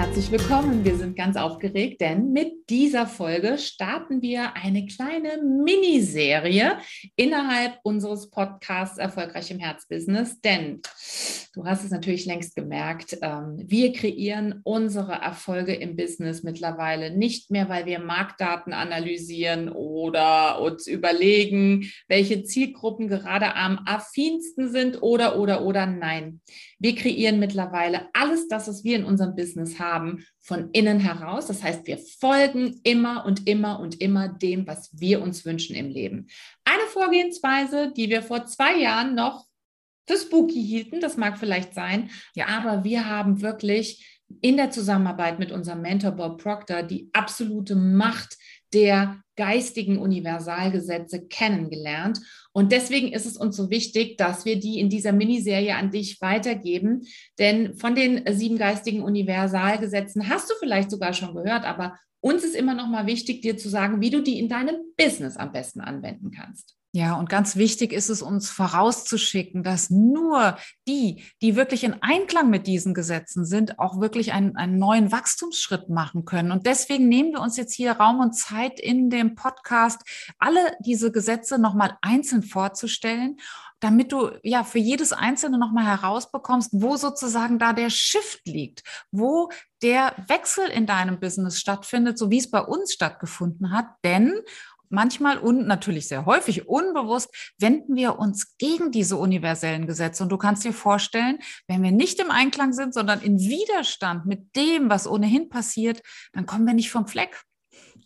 Herzlich willkommen. Wir sind ganz aufgeregt, denn mit dieser Folge starten wir eine kleine Miniserie innerhalb unseres Podcasts Erfolgreich im Herzbusiness. Denn du hast es natürlich längst gemerkt, ähm, wir kreieren unsere Erfolge im Business mittlerweile nicht mehr, weil wir Marktdaten analysieren oder uns überlegen, welche Zielgruppen gerade am affinsten sind oder, oder, oder. Nein, wir kreieren mittlerweile alles das, was wir in unserem Business haben von innen heraus. Das heißt, wir folgen immer und immer und immer dem, was wir uns wünschen im Leben. Eine Vorgehensweise, die wir vor zwei Jahren noch für spooky hielten, das mag vielleicht sein, ja, aber wir haben wirklich in der Zusammenarbeit mit unserem Mentor Bob Proctor die absolute Macht der geistigen Universalgesetze kennengelernt. Und deswegen ist es uns so wichtig, dass wir die in dieser Miniserie an dich weitergeben. Denn von den sieben geistigen Universalgesetzen hast du vielleicht sogar schon gehört, aber uns ist immer noch mal wichtig, dir zu sagen, wie du die in deinem Business am besten anwenden kannst. Ja, und ganz wichtig ist es uns vorauszuschicken, dass nur die, die wirklich in Einklang mit diesen Gesetzen sind, auch wirklich einen, einen neuen Wachstumsschritt machen können. Und deswegen nehmen wir uns jetzt hier Raum und Zeit in dem Podcast, alle diese Gesetze nochmal einzeln vorzustellen damit du ja für jedes einzelne nochmal herausbekommst, wo sozusagen da der Shift liegt, wo der Wechsel in deinem Business stattfindet, so wie es bei uns stattgefunden hat. Denn manchmal und natürlich sehr häufig unbewusst wenden wir uns gegen diese universellen Gesetze. Und du kannst dir vorstellen, wenn wir nicht im Einklang sind, sondern in Widerstand mit dem, was ohnehin passiert, dann kommen wir nicht vom Fleck.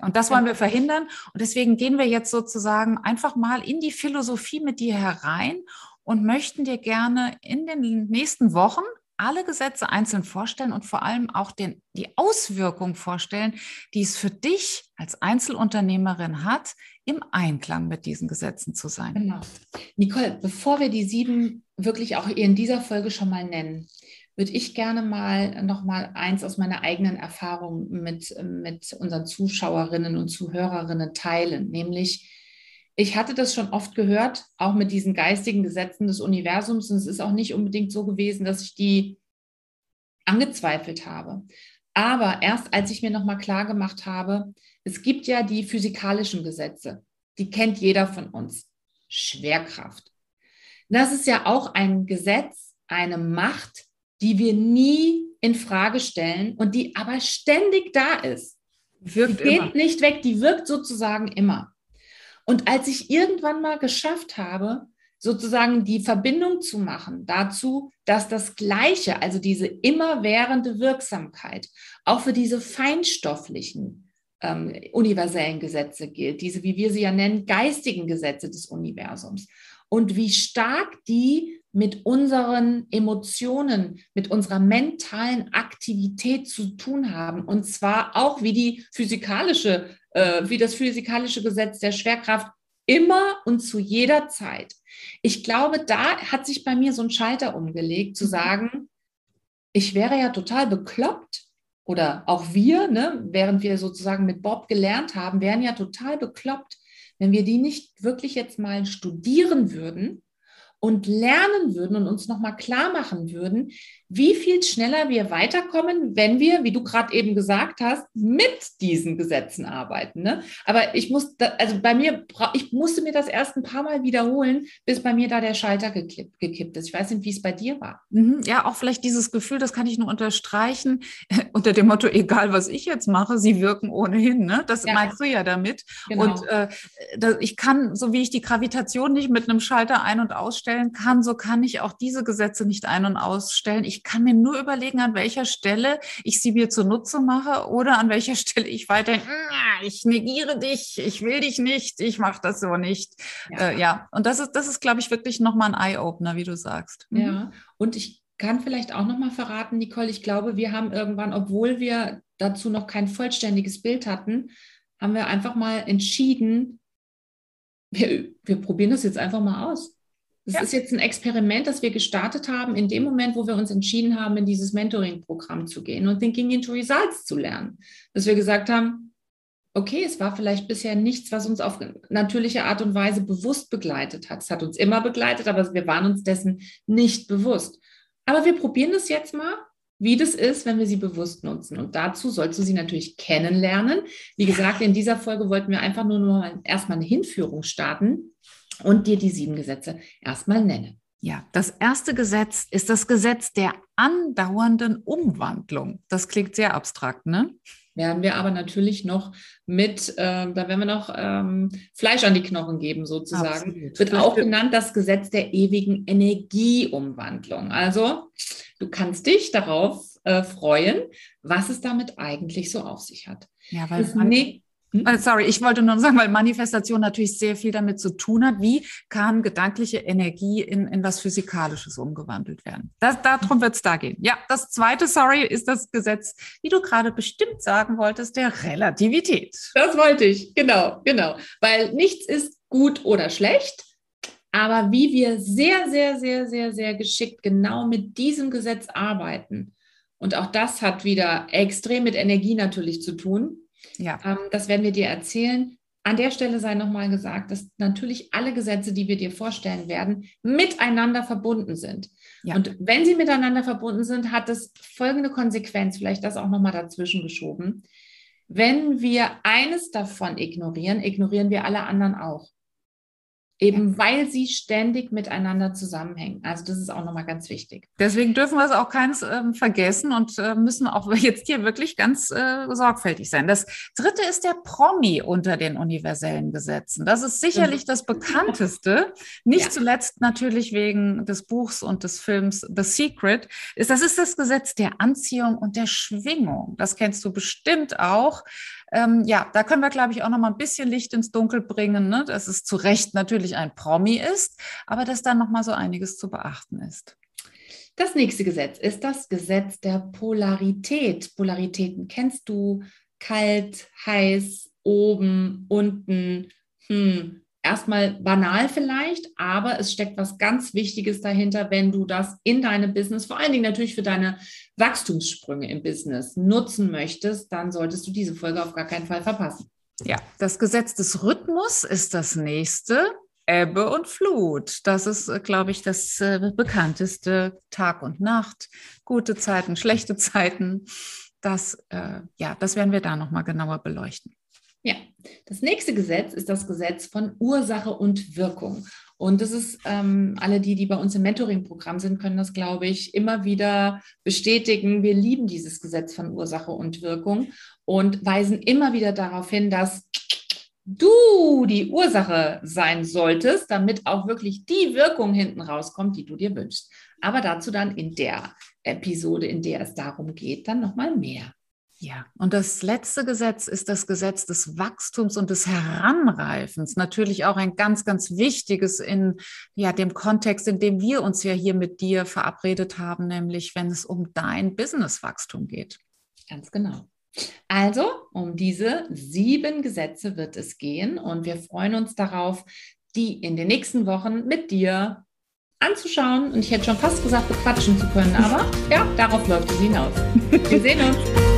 Und das wollen wir verhindern. Und deswegen gehen wir jetzt sozusagen einfach mal in die Philosophie mit dir herein und möchten dir gerne in den nächsten Wochen alle Gesetze einzeln vorstellen und vor allem auch den, die Auswirkungen vorstellen, die es für dich als Einzelunternehmerin hat, im Einklang mit diesen Gesetzen zu sein. Genau. Nicole, bevor wir die sieben wirklich auch in dieser Folge schon mal nennen, würde ich gerne mal noch mal eins aus meiner eigenen Erfahrung mit, mit unseren Zuschauerinnen und Zuhörerinnen teilen, nämlich ich hatte das schon oft gehört, auch mit diesen geistigen Gesetzen des Universums. Und es ist auch nicht unbedingt so gewesen, dass ich die angezweifelt habe. Aber erst als ich mir nochmal klar gemacht habe, es gibt ja die physikalischen Gesetze, die kennt jeder von uns. Schwerkraft. Das ist ja auch ein Gesetz, eine Macht, die wir nie in Frage stellen und die aber ständig da ist. Wirkt die geht immer. nicht weg, die wirkt sozusagen immer. Und als ich irgendwann mal geschafft habe, sozusagen die Verbindung zu machen dazu, dass das Gleiche, also diese immerwährende Wirksamkeit, auch für diese feinstofflichen ähm, universellen Gesetze gilt, diese, wie wir sie ja nennen, geistigen Gesetze des Universums. Und wie stark die mit unseren Emotionen, mit unserer mentalen Aktivität zu tun haben. Und zwar auch wie die physikalische äh, wie das physikalische Gesetz der Schwerkraft immer und zu jeder Zeit. Ich glaube, da hat sich bei mir so ein Schalter umgelegt, zu mhm. sagen, ich wäre ja total bekloppt, oder auch wir, ne, während wir sozusagen mit Bob gelernt haben, wären ja total bekloppt, wenn wir die nicht wirklich jetzt mal studieren würden und lernen würden und uns nochmal klar machen würden, wie viel schneller wir weiterkommen, wenn wir, wie du gerade eben gesagt hast, mit diesen Gesetzen arbeiten. Ne? Aber ich muss, da, also bei mir, ich musste mir das erst ein paar Mal wiederholen, bis bei mir da der Schalter gekippt, gekippt ist. Ich weiß nicht, wie es bei dir war. Mhm, ja, auch vielleicht dieses Gefühl, das kann ich nur unterstreichen, unter dem Motto, egal was ich jetzt mache, sie wirken ohnehin. Ne? Das ja. meinst du ja damit. Genau. Und äh, ich kann, so wie ich die Gravitation nicht mit einem Schalter ein- und ausstellen kann, so kann ich auch diese Gesetze nicht ein- und ausstellen. Ich kann mir nur überlegen, an welcher Stelle ich sie mir zunutze mache oder an welcher Stelle ich weiterhin, ich negiere dich, ich will dich nicht, ich mache das so nicht. Ja, äh, ja. und das ist, das ist, glaube ich, wirklich nochmal ein Eye-Opener, wie du sagst. Mhm. Ja, und ich kann vielleicht auch nochmal verraten, Nicole, ich glaube, wir haben irgendwann, obwohl wir dazu noch kein vollständiges Bild hatten, haben wir einfach mal entschieden, wir, wir probieren das jetzt einfach mal aus. Das ja. ist jetzt ein Experiment, das wir gestartet haben, in dem Moment, wo wir uns entschieden haben, in dieses Mentoring-Programm zu gehen und Thinking into Results zu lernen. Dass wir gesagt haben, okay, es war vielleicht bisher nichts, was uns auf natürliche Art und Weise bewusst begleitet hat. Es hat uns immer begleitet, aber wir waren uns dessen nicht bewusst. Aber wir probieren das jetzt mal, wie das ist, wenn wir sie bewusst nutzen. Und dazu sollst du sie natürlich kennenlernen. Wie gesagt, in dieser Folge wollten wir einfach nur, nur erstmal eine Hinführung starten und dir die sieben Gesetze erstmal nennen. Ja, das erste Gesetz ist das Gesetz der andauernden Umwandlung. Das klingt sehr abstrakt, ne? werden wir aber natürlich noch mit, äh, da werden wir noch ähm, Fleisch an die Knochen geben, sozusagen. Absolut. Wird auch genannt das Gesetz der ewigen Energieumwandlung. Also du kannst dich darauf äh, freuen, was es damit eigentlich so auf sich hat. Ja, weil das, ne sorry, ich wollte nur sagen, weil Manifestation natürlich sehr viel damit zu tun hat. Wie kann gedankliche Energie in, in was Physikalisches umgewandelt werden? Das, darum wird es da gehen. Ja, das zweite, sorry, ist das Gesetz, wie du gerade bestimmt sagen wolltest, der Relativität. Das wollte ich, genau, genau. Weil nichts ist gut oder schlecht. Aber wie wir sehr, sehr, sehr, sehr, sehr geschickt genau mit diesem Gesetz arbeiten, und auch das hat wieder extrem mit Energie natürlich zu tun, ja. Ähm, das werden wir dir erzählen. An der Stelle sei nochmal gesagt, dass natürlich alle Gesetze, die wir dir vorstellen werden, miteinander verbunden sind. Ja. Und wenn sie miteinander verbunden sind, hat es folgende Konsequenz, vielleicht das auch nochmal dazwischen geschoben. Wenn wir eines davon ignorieren, ignorieren wir alle anderen auch. Eben weil sie ständig miteinander zusammenhängen. Also das ist auch nochmal ganz wichtig. Deswegen dürfen wir es auch keins äh, vergessen und äh, müssen auch jetzt hier wirklich ganz äh, sorgfältig sein. Das dritte ist der Promi unter den universellen Gesetzen. Das ist sicherlich das bekannteste, nicht ja. zuletzt natürlich wegen des Buchs und des Films The Secret. Ist, das ist das Gesetz der Anziehung und der Schwingung. Das kennst du bestimmt auch. Ähm, ja, da können wir, glaube ich, auch noch mal ein bisschen Licht ins Dunkel bringen, ne? dass es zu Recht natürlich ein Promi ist, aber dass da noch mal so einiges zu beachten ist. Das nächste Gesetz ist das Gesetz der Polarität. Polaritäten kennst du? Kalt, heiß, oben, unten, hm, erstmal banal vielleicht, aber es steckt was ganz Wichtiges dahinter, wenn du das in deinem Business, vor allen Dingen natürlich für deine Wachstumssprünge im Business nutzen möchtest, dann solltest du diese Folge auf gar keinen Fall verpassen. Ja, das Gesetz des Rhythmus ist das nächste. Ebbe und Flut. Das ist, äh, glaube ich, das äh, bekannteste Tag und Nacht, gute Zeiten, schlechte Zeiten. Das, äh, ja, das werden wir da nochmal genauer beleuchten. Ja, das nächste Gesetz ist das Gesetz von Ursache und Wirkung. Und das ist, ähm, alle die, die bei uns im Mentoring-Programm sind, können das, glaube ich, immer wieder bestätigen. Wir lieben dieses Gesetz von Ursache und Wirkung und weisen immer wieder darauf hin, dass du die Ursache sein solltest, damit auch wirklich die Wirkung hinten rauskommt, die du dir wünschst. Aber dazu dann in der Episode, in der es darum geht, dann nochmal mehr. Ja, und das letzte Gesetz ist das Gesetz des Wachstums und des Heranreifens. Natürlich auch ein ganz, ganz wichtiges in ja, dem Kontext, in dem wir uns ja hier mit dir verabredet haben, nämlich wenn es um dein Businesswachstum geht. Ganz genau. Also, um diese sieben Gesetze wird es gehen und wir freuen uns darauf, die in den nächsten Wochen mit dir anzuschauen und ich hätte schon fast gesagt, bequatschen zu können, aber ja, darauf läuft es hinaus. Wir sehen uns.